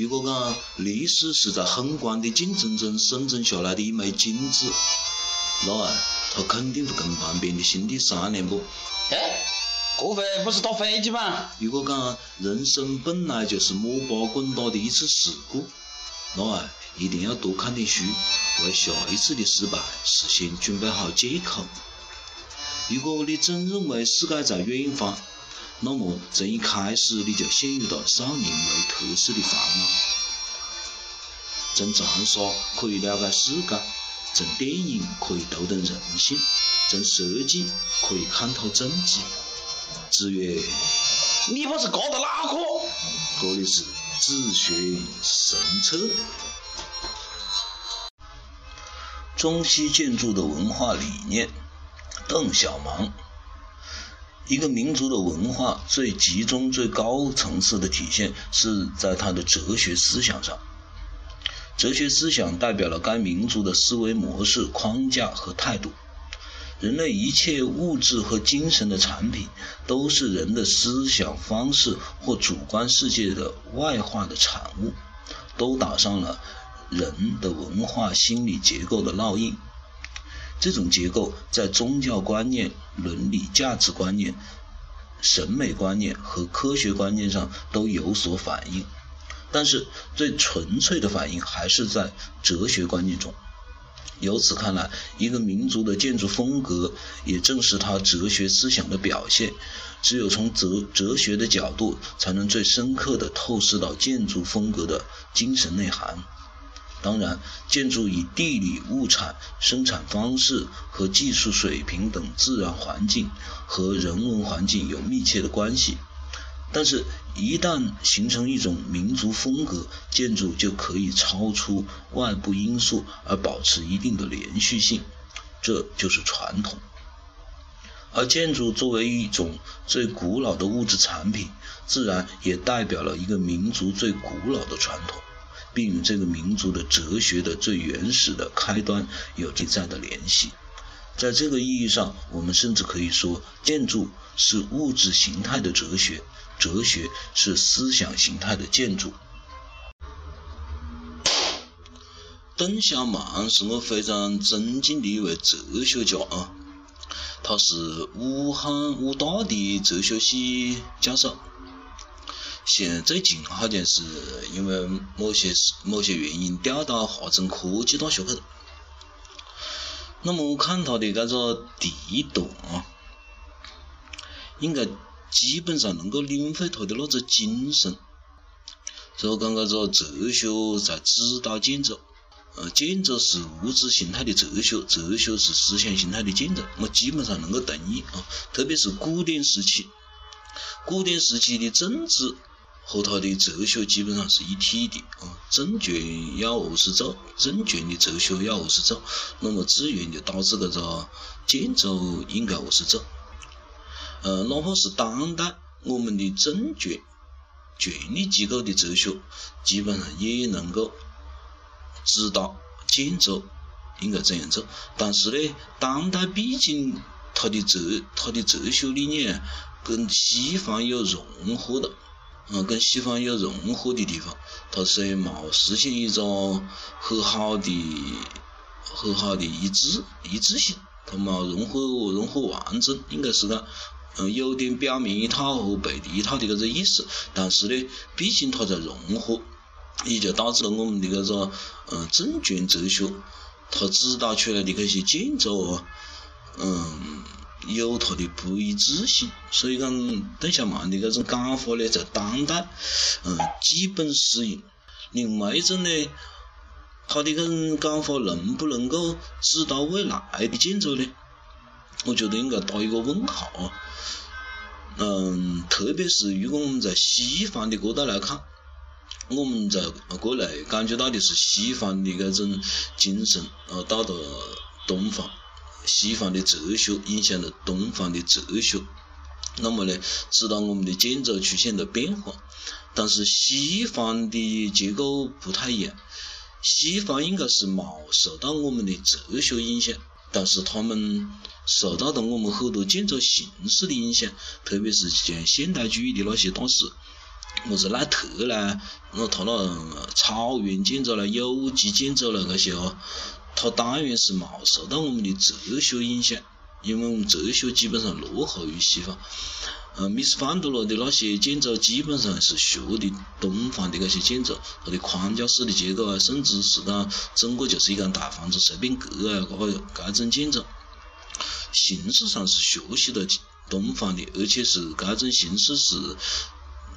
如果讲历史是在宏观的竞争中生存下来的一枚金子，那啊，它肯定会跟旁边的兄弟商量不？哎，这回不是打飞机吗？如果讲人生本来就是摸爬滚打的一次事故，那啊，一定要多看点书，为下一次的失败事先准备好借口。如果你真认为世界在远方，那么从一开始你就陷入到少年为特殊的烦恼。从长沙可以了解世界，从电影可以读懂人性，从设计可以看透政治。子曰：“你不是搞的哪科？搞的是子学神策。中西建筑的文化理念。邓小芒。一个民族的文化最集中、最高层次的体现是在它的哲学思想上。哲学思想代表了该民族的思维模式、框架和态度。人类一切物质和精神的产品，都是人的思想方式或主观世界的外化的产物，都打上了人的文化心理结构的烙印。这种结构在宗教观念、伦理价值观念、审美观念和科学观念上都有所反映，但是最纯粹的反应还是在哲学观念中。由此看来，一个民族的建筑风格也正是它哲学思想的表现。只有从哲哲学的角度，才能最深刻地透视到建筑风格的精神内涵。当然，建筑与地理物产、生产方式和技术水平等自然环境和人文环境有密切的关系。但是，一旦形成一种民族风格，建筑就可以超出外部因素而保持一定的连续性，这就是传统。而建筑作为一种最古老的物质产品，自然也代表了一个民族最古老的传统。并与这个民族的哲学的最原始的开端有极在的联系。在这个意义上，我们甚至可以说，建筑是物质形态的哲学，哲学是思想形态的建筑。邓小曼是我非常尊敬的一位哲学家啊，他是武汉武大的哲学系教授。现最近好像是因为某些某些原因调到华中科技大学去了。那么我看他的这个第一段啊，应该基本上能够领会他的那个精神。就讲这个哲学在指导建筑，呃，建筑是物质形态的哲学，哲学是思想形态的建筑，我基本上能够同意啊。特别是古典时期，古典时期的政治。和他的哲学基本上是一体的啊，政权要何是做，政权的哲学要何是做，那么自然就导致这个建筑应该何是做。呃，哪怕是当代我们的政权、权力机构的哲学，基本上也能够指导建筑应该怎样做。但是呢，当代毕竟它的哲、它的哲学理念跟西方有融合了。嗯，跟西方有融合的地方，它是冇实现一种很好的、很好的一致一致性，它冇融合融合完整，应该是讲，嗯，有点表面一套和背地一套的搿个意思。但是呢，毕竟它在融合，也就导致了我们的搿个嗯政权哲学，它指导出来的搿些建筑啊，嗯。有它的不一致性，所以讲邓小曼的这种讲法呢，在当代，嗯，基本适应。另外一种呢，他的这种讲法能不能够指导未来的建筑呢？我觉得应该打一个问号。嗯，特别是如果我们在西方的角度来看，我们在国内感觉到的是西方的这种精神，呃，到了东方。西方的哲学影响了东方的哲学，那么呢，使得我们的建筑出现了变化。但是西方的结构不太一样，西方应该是冇受到我们的哲学影响，但是他们受到了我们很多建筑形式的影响，特别是像现代主义的那些大师，么子奈特啦，那他那草原建筑啦、有机建筑啦那些哦，它当然是冇受到我们的哲学影响，因为我们哲学基本上落后于西方。呃，米斯范德罗的那些建筑基本上是学的东方的那些建筑，它的框架式的结构啊，甚至是讲整个就是一间大房子随便隔啊，这个这种建筑，形式上是学习了东方的，而且是这种形式是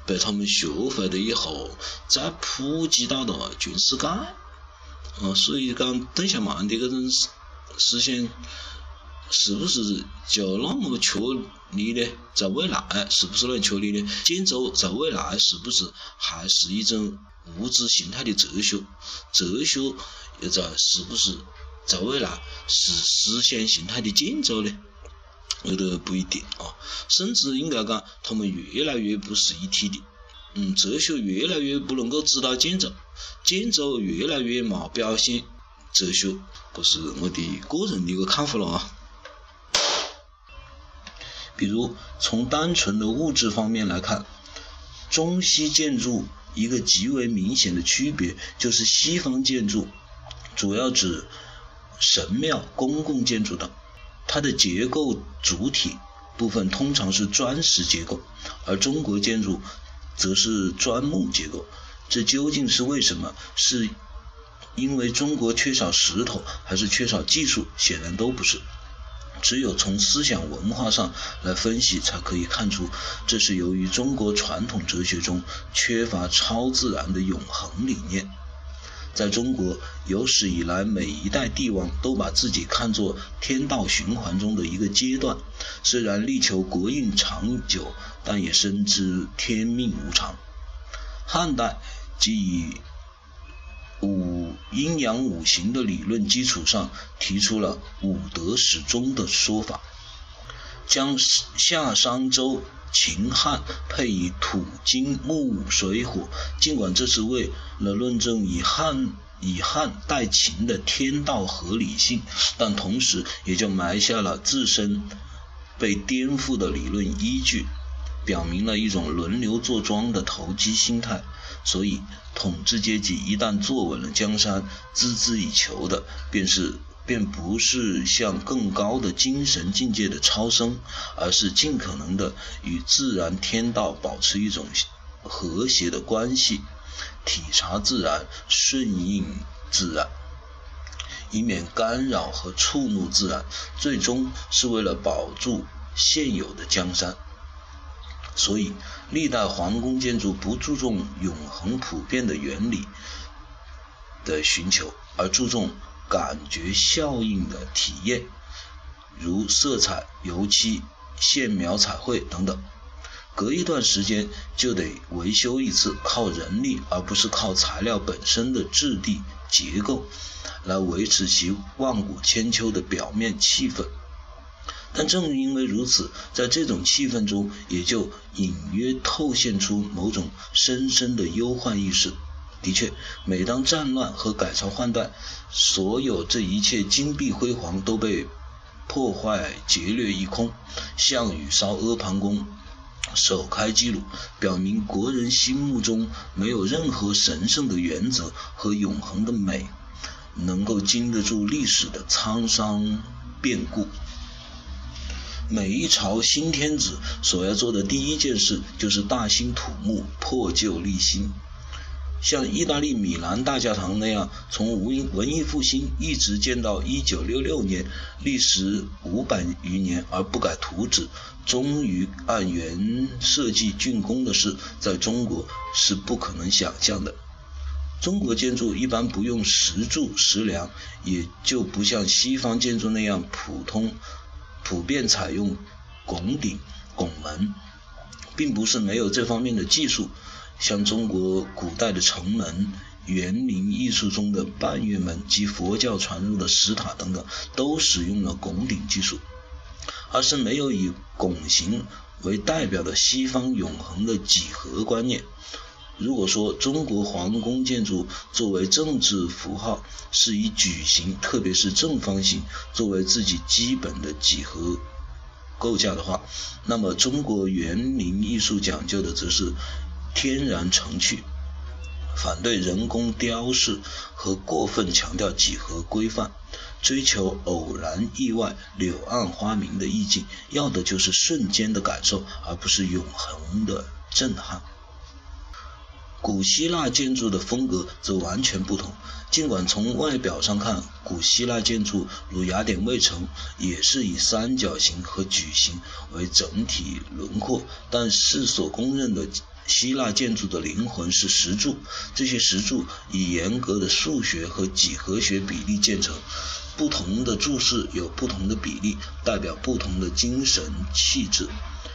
被他们学会了以后再普及到了全世界。呃，所以讲邓小平的这种思想。是不是就那么确立呢？在未来是不是能确立呢？建筑在未来是不是还是一种物质形态的哲学？哲学又在是不是在未来是思想形态的建筑呢？有的不一定啊，甚至应该讲，他们越来越不是一体的。嗯，哲学越来越不能够指导建筑，建筑越来越冇表现哲学，这是我的个人的一个看法了啊。比如，从单纯的物质方面来看，中西建筑一个极为明显的区别就是，西方建筑主要指神庙、公共建筑等，它的结构主体部分通常是砖石结构，而中国建筑则是砖木结构。这究竟是为什么？是因为中国缺少石头，还是缺少技术？显然都不是。只有从思想文化上来分析，才可以看出，这是由于中国传统哲学中缺乏超自然的永恒理念。在中国，有史以来每一代帝王都把自己看作天道循环中的一个阶段，虽然力求国运长久，但也深知天命无常。汉代即以五阴阳五行的理论基础上，提出了五德始终的说法，将夏商周秦汉配以土金木水火。尽管这是为了论证以汉以汉代秦的天道合理性，但同时也就埋下了自身被颠覆的理论依据，表明了一种轮流坐庄的投机心态。所以，统治阶级一旦坐稳了江山，孜孜以求的便是，便不是向更高的精神境界的超升，而是尽可能的与自然天道保持一种和谐的关系，体察自然，顺应自然，以免干扰和触怒自然，最终是为了保住现有的江山。所以，历代皇宫建筑不注重永恒普遍的原理的寻求，而注重感觉效应的体验，如色彩、油漆、线描彩绘等等。隔一段时间就得维修一次，靠人力而不是靠材料本身的质地结构来维持其万古千秋的表面气氛。但正因为如此，在这种气氛中，也就隐约透现出某种深深的忧患意识。的确，每当战乱和改朝换代，所有这一切金碧辉煌都被破坏劫掠一空。项羽烧阿房宫，首开纪录，表明国人心目中没有任何神圣的原则和永恒的美，能够经得住历史的沧桑变故。每一朝新天子所要做的第一件事，就是大兴土木，破旧立新。像意大利米兰大教堂那样，从文文艺复兴一直建到一九六六年，历时五百余年而不改图纸，终于按原设计竣工的事，在中国是不可能想象的。中国建筑一般不用石柱石梁，也就不像西方建筑那样普通。普遍采用拱顶、拱门，并不是没有这方面的技术。像中国古代的城门、园林艺术中的半月门及佛教传入的石塔等等，都使用了拱顶技术，而是没有以拱形为代表的西方永恒的几何观念。如果说中国皇宫建筑作为政治符号是以矩形，特别是正方形作为自己基本的几何构架的话，那么中国园林艺术讲究的则是天然成趣，反对人工雕饰和过分强调几何规范，追求偶然意外、柳暗花明的意境，要的就是瞬间的感受，而不是永恒的震撼。古希腊建筑的风格则完全不同。尽管从外表上看，古希腊建筑如雅典卫城也是以三角形和矩形为整体轮廓，但世所公认的希腊建筑的灵魂是石柱。这些石柱以严格的数学和几何学比例建成，不同的柱式有不同的比例，代表不同的精神气质。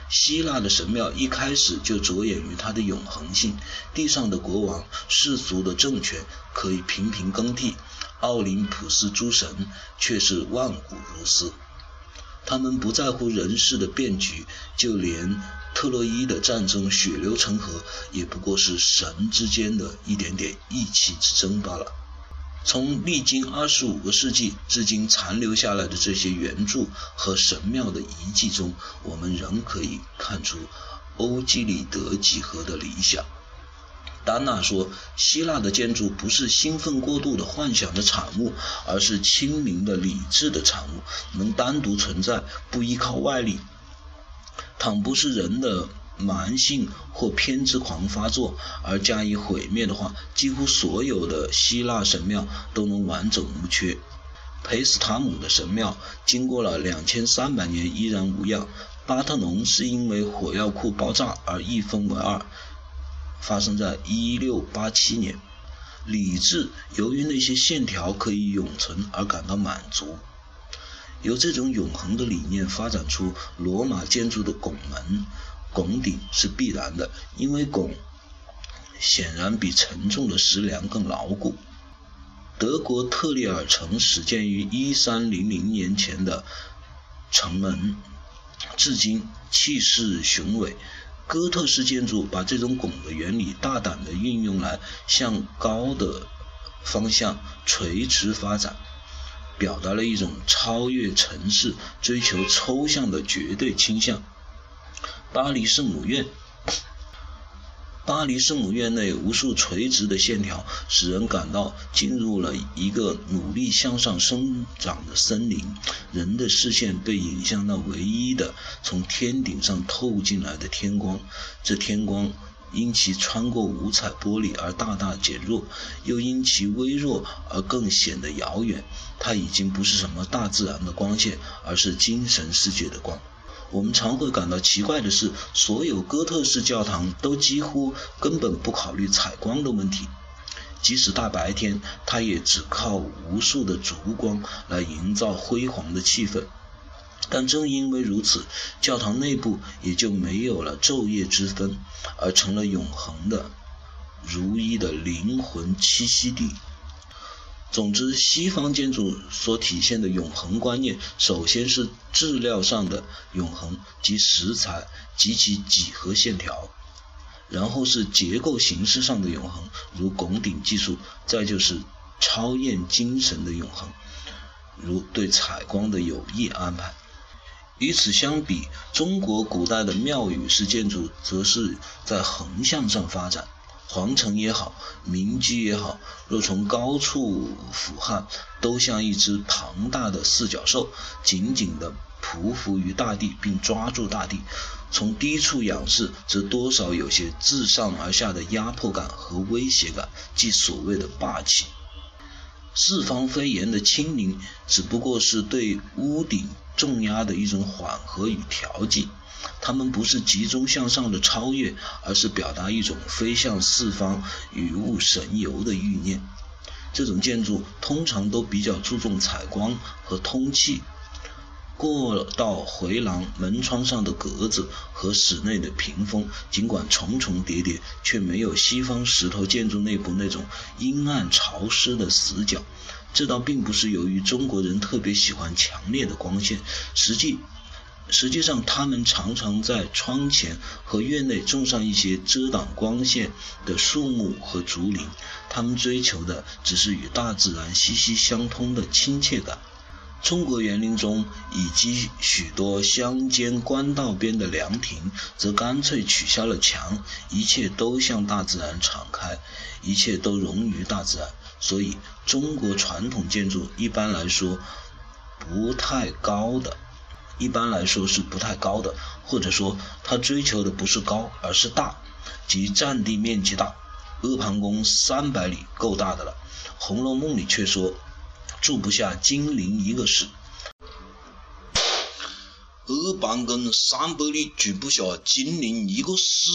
希腊的神庙一开始就着眼于它的永恒性，地上的国王、世俗的政权可以频频更替，奥林匹斯诸神却是万古如斯。他们不在乎人世的变局，就连特洛伊的战争血流成河，也不过是神之间的一点点意气之争罢了。从历经二十五个世纪至今残留下来的这些原著和神庙的遗迹中，我们仍可以看出欧几里得几何的理想。丹娜说，希腊的建筑不是兴奋过度的幻想的产物，而是清明的理智的产物，能单独存在，不依靠外力。倘不是人的。蛮性或偏执狂发作而加以毁灭的话，几乎所有的希腊神庙都能完整无缺。培斯塔姆的神庙经过了两千三百年依然无恙。巴特农是因为火药库爆炸而一分为二，发生在一六八七年。理智由于那些线条可以永存而感到满足。由这种永恒的理念发展出罗马建筑的拱门。拱顶是必然的，因为拱显然比沉重的石梁更牢固。德国特里尔城始建于一三零零年前的城门，至今气势雄伟。哥特式建筑把这种拱的原理大胆的运用来向高的方向垂直发展，表达了一种超越城市、追求抽象的绝对倾向。巴黎圣母院，巴黎圣母院内无数垂直的线条，使人感到进入了一个努力向上生长的森林。人的视线被引向那唯一的从天顶上透进来的天光，这天光因其穿过五彩玻璃而大大减弱，又因其微弱而更显得遥远。它已经不是什么大自然的光线，而是精神世界的光。我们常会感到奇怪的是，所有哥特式教堂都几乎根本不考虑采光的问题，即使大白天，它也只靠无数的烛光来营造辉煌的气氛。但正因为如此，教堂内部也就没有了昼夜之分，而成了永恒的、如一的灵魂栖息地。总之，西方建筑所体现的永恒观念，首先是质料上的永恒，即石材及其几何线条；然后是结构形式上的永恒，如拱顶技术；再就是超验精神的永恒，如对采光的有意安排。与此相比，中国古代的庙宇式建筑，则是在横向上发展。皇城也好，民居也好，若从高处俯瞰，都像一只庞大的四脚兽，紧紧地匍匐于大地，并抓住大地；从低处仰视，则多少有些自上而下的压迫感和威胁感，即所谓的霸气。四方飞檐的轻灵，只不过是对屋顶重压的一种缓和与调剂。它们不是集中向上的超越，而是表达一种飞向四方、与物神游的欲念。这种建筑通常都比较注重采光和通气。过道、回廊、门窗上的格子和室内的屏风，尽管重重叠叠，却没有西方石头建筑内部那种阴暗潮湿的死角。这倒并不是由于中国人特别喜欢强烈的光线，实际。实际上，他们常常在窗前和院内种上一些遮挡光线的树木和竹林。他们追求的只是与大自然息息相通的亲切感。中国园林中以及许多乡间官道边的凉亭，则干脆取消了墙，一切都向大自然敞开，一切都融于大自然。所以，中国传统建筑一般来说不太高的，一般来说是不太高的，或者说它追求的不是高，而是大，即占地面积大。阿房宫三百里够大的了，《红楼梦》里却说。住不下金陵一个市，二房宫三百里住不下金陵一个市，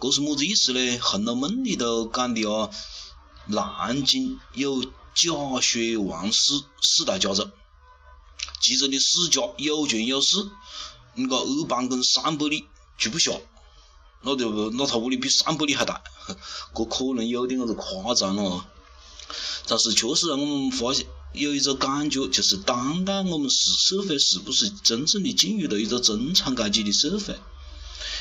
这是么子意思呢？《红楼梦》里头讲的啊，南京有贾薛王史四大家族，其中的史家有权有势，你个二房宫三百里住不下，那就那他屋里比三百里还大，这可能有点子夸张了。但是确实让我们发现有一个感觉，就是当代我们是社会是不是真正的进入了一个中产阶级的社会？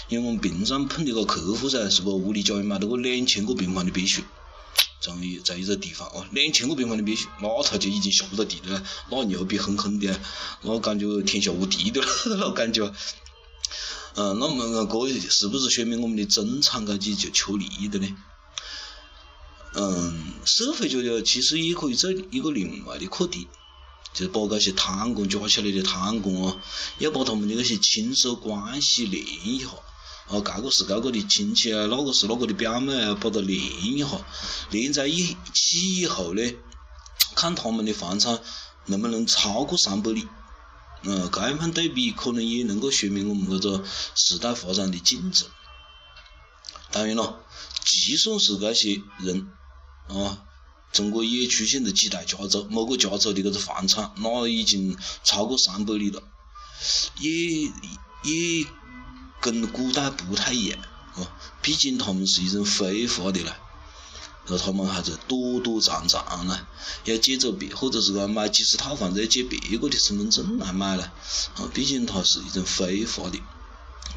因为我们平常碰的个客户噻，是不屋里家里买了个两千个平方的别墅，在在一个地方哦，两千个平方的别墅，那他就已经下不到地了，那牛逼哄哄的，那感觉天下无敌的了，那感觉。嗯，那么这是不是说明我们的中产阶级就缺利益的呢？嗯，社会学家其实也可以做一个另外的课题，就是把这些贪官抓起来的贪官啊，要把他们的那些亲属关系连一下，啊，这个是这个的亲戚啊，那个是那个的表妹啊，把它连一下，连在一起以后呢，看他们的房产能不能超过三百里，嗯，这一番对比可能也能够说明我们这个时代发展的进程。当然了，即算是这些人。啊，中国也出现了几代家族，某个家族的这个房产，那已经超过三百里了，也也跟古代不太一样，啊，毕竟他们是一种非法的啦，那他们还在躲躲藏藏呢，要借着别或者是讲买几十套房子要借别个的身份证来买呢，啊，毕竟它是一种非法的，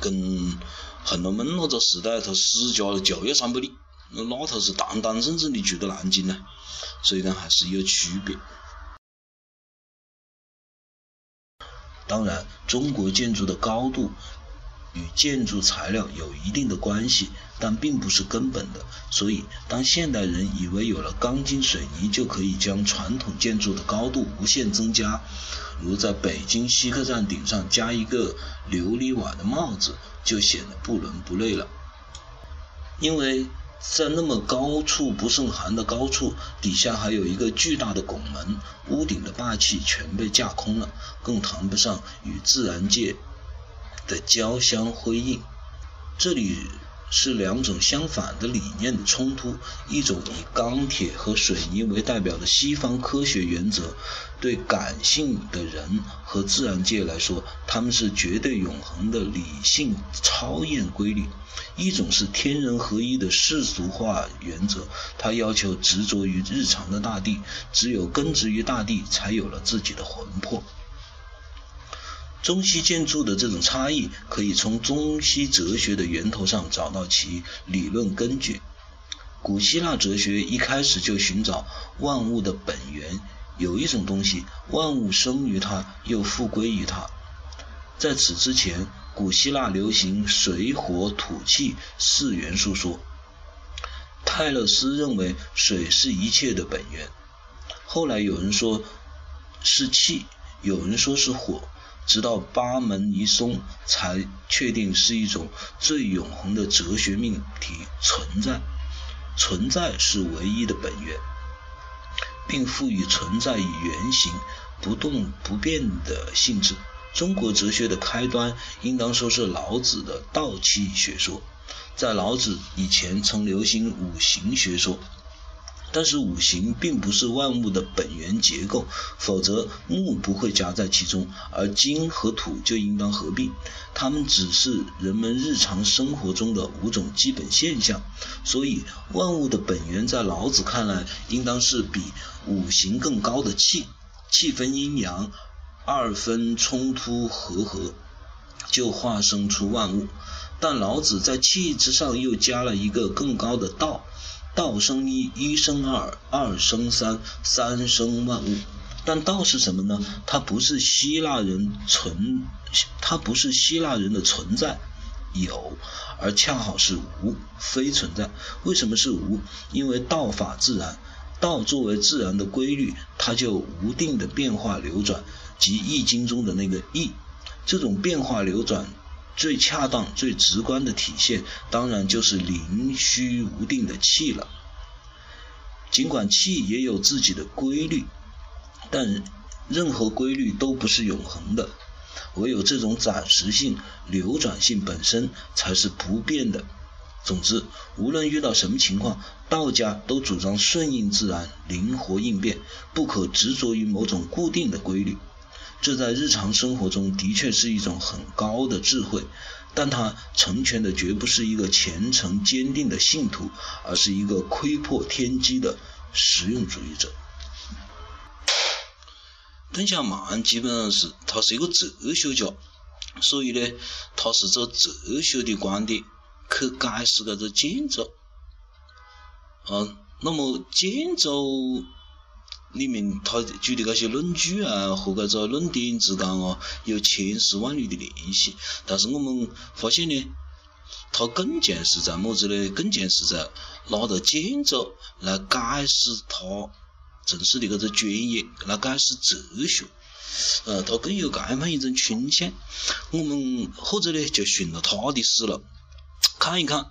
跟《红楼梦》那个时代，他史家就要三百里。那那头是堂堂正正的住到南京呢，所以呢还是有区别。当然，中国建筑的高度与建筑材料有一定的关系，但并不是根本的。所以，当现代人以为有了钢筋水泥就可以将传统建筑的高度无限增加，如在北京西客站顶上加一个琉璃瓦的帽子，就显得不伦不类了，因为。在那么高处不胜寒的高处，底下还有一个巨大的拱门，屋顶的霸气全被架空了，更谈不上与自然界的交相辉映。这里。是两种相反的理念的冲突，一种以钢铁和水泥为代表的西方科学原则，对感性的人和自然界来说，他们是绝对永恒的理性超验规律；一种是天人合一的世俗化原则，它要求执着于日常的大地，只有根植于大地，才有了自己的魂魄。中西建筑的这种差异，可以从中西哲学的源头上找到其理论根据。古希腊哲学一开始就寻找万物的本源，有一种东西，万物生于它，又复归于它。在此之前，古希腊流行水火土气四元素说。泰勒斯认为水是一切的本源，后来有人说是气，有人说是火。直到八门一松，才确定是一种最永恒的哲学命题——存在。存在是唯一的本源，并赋予存在以原形、不动不变的性质。中国哲学的开端，应当说是老子的道气学说。在老子以前，曾流行五行学说。但是五行并不是万物的本源结构，否则木不会夹在其中，而金和土就应当合并。它们只是人们日常生活中的五种基本现象。所以万物的本源在老子看来，应当是比五行更高的气。气分阴阳，二分冲突和合，就化生出万物。但老子在气之上又加了一个更高的道。道生一，一生二，二生三，三生万物。但道是什么呢？它不是希腊人存，它不是希腊人的存在有，而恰好是无，非存在。为什么是无？因为道法自然，道作为自然的规律，它就无定的变化流转，即《易经》中的那个易。这种变化流转最恰当、最直观的体现，当然就是灵虚无定的气了。尽管气也有自己的规律，但任何规律都不是永恒的，唯有这种暂时性、流转性本身才是不变的。总之，无论遇到什么情况，道家都主张顺应自然、灵活应变，不可执着于某种固定的规律。这在日常生活中的确是一种很高的智慧，但他成全的绝不是一个虔诚坚定的信徒，而是一个窥破天机的实用主义者。邓小曼基本上是他是一个哲学家，所以呢，他是走哲学的观点去解释这个建筑。嗯，那么建筑。里面他举的那些论据啊和这个论点之间啊有千丝万缕的联系，但是我们发现呢，他更像是在么子呢？更像是在拿着建筑来解释他从事的这个专业，来解释哲学。呃，他更有这样一种倾向。我们或者呢就顺着他的思路看一看。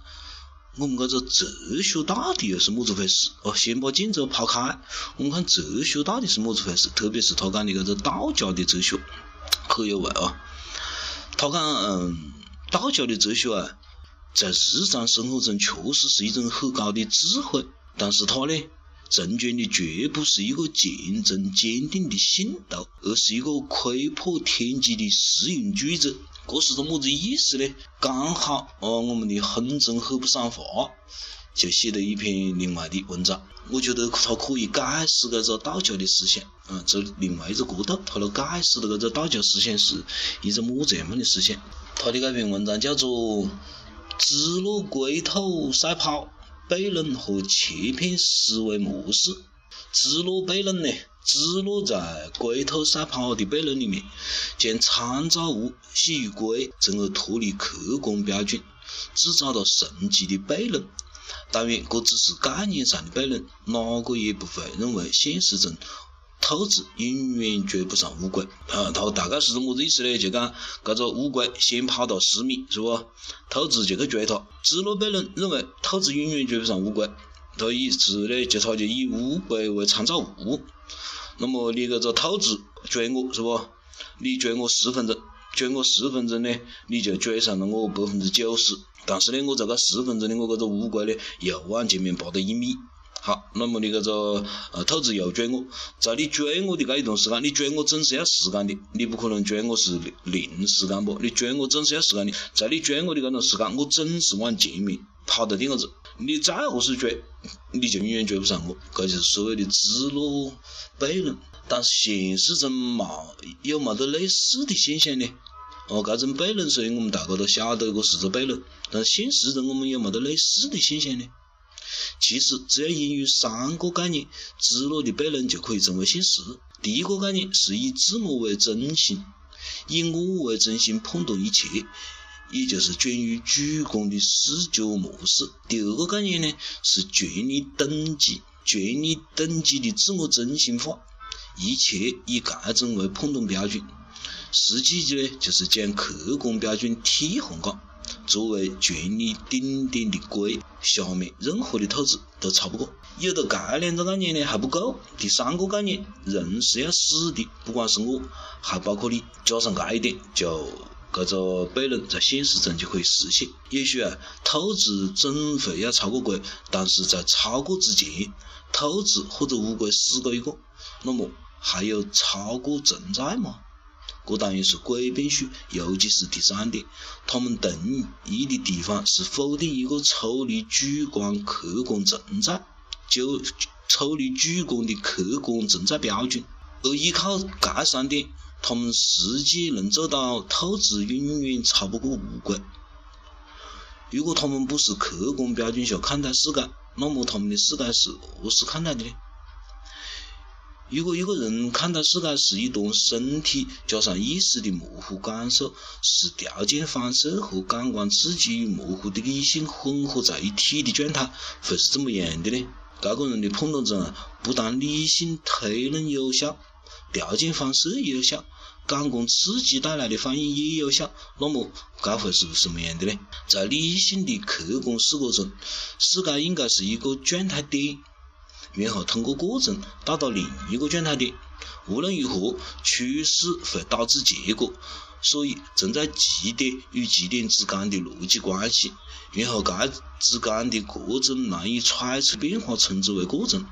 我们这个哲学到底又是么子回事？哦，先把建筑抛开，我们看哲学到底是么子回事？特别是他讲的这个道家的哲学，可有味啊！他讲，嗯，道教的哲学啊，在日常生活中确实是一种很高的智慧，但是它呢，成全的绝不是一个虔诚坚定的信徒，而是一个窥破天机的实用主义者。这是个么子意思呢？刚好哦，我们的亨中很不赏华就写了一篇另外的文章。我觉得他可以解释这个道教的思想，嗯，这另外一个角度，他来解释的这个道教思想是一个么子样的思想？他的这篇文章叫做《芝诺龟头赛跑悖论和切片思维模式》。芝诺悖论呢？芝诺在龟头赛跑的悖论里面，将参照物系于龟，从而脱离客观标准，制造了神奇的悖论。当然，这只是概念上的悖论，哪个也不会认为现实中兔子永远追不上乌龟。啊，它大概是个么子意思呢？就讲，这个乌龟先跑到十米，是不？兔子就去追它。芝诺悖论认为兔子永远追不上乌龟，它以是呢，就它就以乌龟为参照物。那么你这个兔子追我是不？你追我十分钟，追我十分钟呢，你就追上了我百分之九十。但是呢，我这个十分钟的我这个乌龟呢，又往前面爬了一米。好，那么你这个呃兔子又追我，在你追我的这一段时间，你追我总是要时间的，你不可能追我是零时间不？你追我总是要时间的，在你追我的这段时间，我总是往前面跑到点个子。你再何时追，你就永远追不上我，这就是所谓的芝诺悖论。但是现实中嘛，有冇得类似的现象呢？哦，这种悖论虽然我们大家都晓得这是个悖论，但现实中我们有冇得类似的现象呢？其实只要引入三个概念，芝诺的悖论就可以成为现实。第一个概念是以自我为中心，以我为中心判断一切。也就是转入主观的视角模式。第二个概念呢，是权力等级，权力等级的自我中心化，一切以这种为判断标准。实际的呢，就是将客观标准替换掉，作为权力顶点的龟，下面任何的兔子都超不过。有了这两个概念呢还不够，第三个概念，人是要死的，不管是我，还包括你，加上这一点就。这个悖论在现实中就可以实现。也许啊，兔子总会要超过龟，但是在超过之前，兔子或者乌龟死过一个，那么还有超过存在吗？这当然是诡辩术，尤其是第三点，他们同意的地方是否定一个抽离主观客观存在，就抽离主观的客观存在标准，而依靠这三点。他们实际能做到兔子永远超不过乌龟。如果他们不是客观标准下看待世界，那么他们的世界是何是看待的呢？如果一个人看待世界是一段身体加上意识的模糊感受，是条件反射和感官刺激与模糊的理性混合在一体的状态，会是怎么样的呢？这个人的判断中，不但理性推论有效，条件反射有效，感官刺激带来的反应也有效，那么该会是什么样的呢？在理性的客观视角中，世界应该是一个状态点。然后通过过程达到另一个状态点。无论如何，趋势会导致结果，所以存在极点与极点之间的逻辑关系。然后该之间的各种难以揣测变化，称之为过程。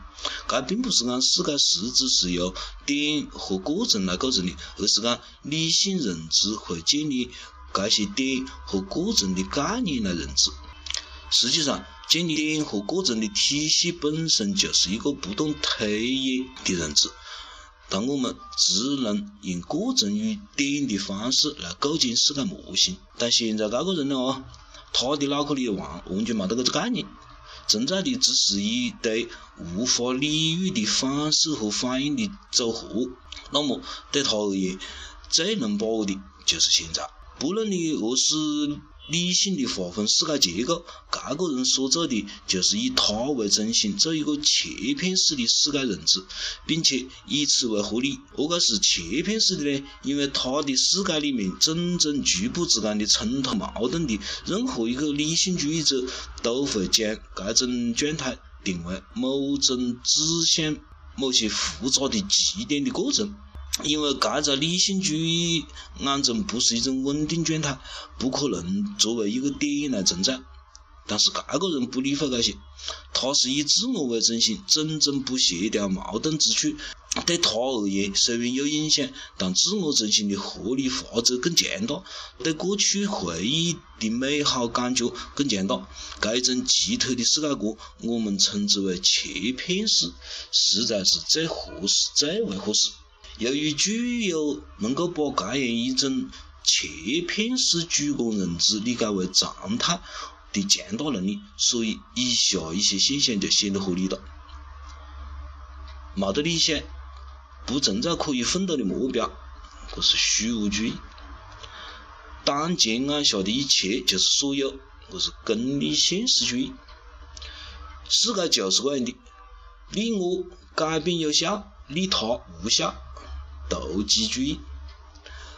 该并不是讲世界实质是由点和过程来构成的，而是讲理性认知会建立这些点和过程的概念来认知。实际上，建立点和过程的体系本身就是一个不断推演的认知，但我们只能用过程与点的方式来构建世界模型。但现在这个人呢啊，他的脑壳里完完全没得这个概念，存在的只是一堆无法理喻的方式和反应的组合。那么对他而言，最能把握的就是现在，不论你何时。理性的划分世界结构，这个人所做的就是以他为中心做一个切片式的世界认知，并且以此为合理。何解是切片式的呢？因为他的世界里面种种局部之间的冲突矛盾的，任何一个理性主义者都会将这种状态定为某种指向某些复杂的极点的过程。因为该在理性主义眼中不是一种稳定状态，不可能作为一个点来存在。但是这个人不理会这些，他是以自我为中心，种种不协调矛盾之处对他而言虽然有影响，但自我中心的合理化则更强大，对过去回忆的美好感觉更强大。这种奇特的世界观，我们称之为切片式，实在是最合适、最为合适。由于具有能够把这样一种切片式主观认知理解为常态的强大能力，所以以下一些现象就显得合理了：没得理想，不存在可以奋斗的目标，这是虚无主义；当前眼下的一切就是所有，这是功利现实主义；世界就是这样的，你我改变有效，利他无效。投机主义，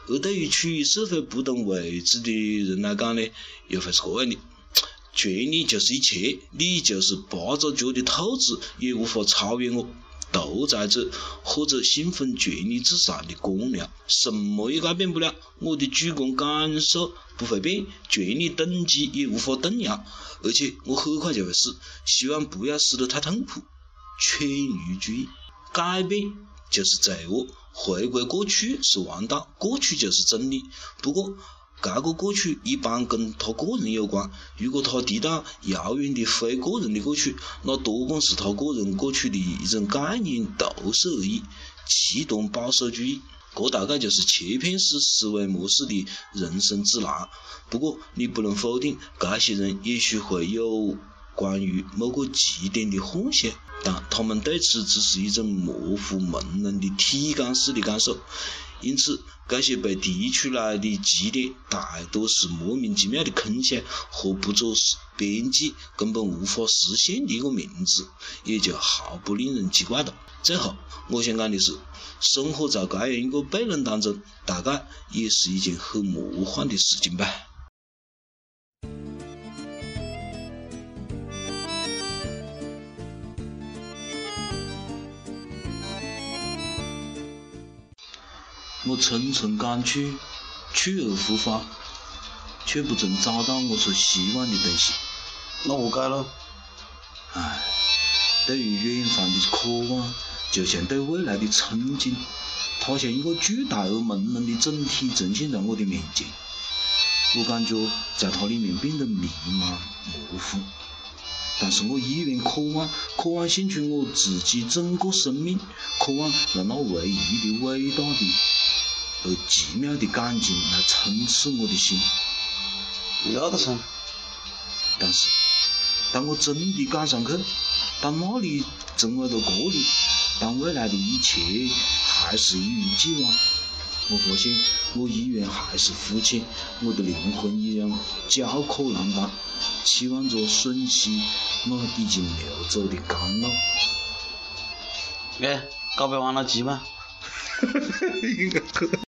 而对于处于社会不同位置的人来讲呢，又会是这样的：权力就是一切，你就是八爪脚的兔子也无法超越我。独裁者或者信奉权力至上的官僚，什么也改变不了。我的主观感受不会变，权力等级也无法动摇，而且我很快就会死。希望不要死得太痛苦。犬儒主义，改变就是罪恶。回归过去是王道，过去就是真理。不过，这个过去一般跟他个人有关。如果他提到遥远的非个人的过去，那多半是他个人过去的一种概念投射而已。极端保守主义，这大概就是切片式思维模式的人生指南。不过，你不能否定，这些人也许会有关于某个极点的幻想。但他们对此只是一种模糊朦胧的体感式的感受，因此这些被提出来的极点大多是莫名其妙的空想和不着边际、根本无法实现的一个名字，也就毫不令人奇怪了。最后，我想讲的是，生活在这样一个悖论当中，大概也是一件很魔幻的事情吧。我层层赶去，去而复返，却不曾找到我所希望的东西。那何解了？唉，对于远方的渴望，就像对未来的憧憬，它像一个巨大而朦胧的整体呈现在我的面前。我感觉在它里面变得迷茫模糊，但是我依然渴望，渴望献出我自己整个生命，渴望让那唯一的伟大的。而奇妙的感情来充斥我的心，要得噻。但是，当我真的赶上去，当那里成为了这里，当未来的一切还是一如既往。我发现我依然还是肤浅，我的灵魂依然焦渴难当，期望着吮吸那已经流走的甘露。哎，搞不完了鸡吗？应该可。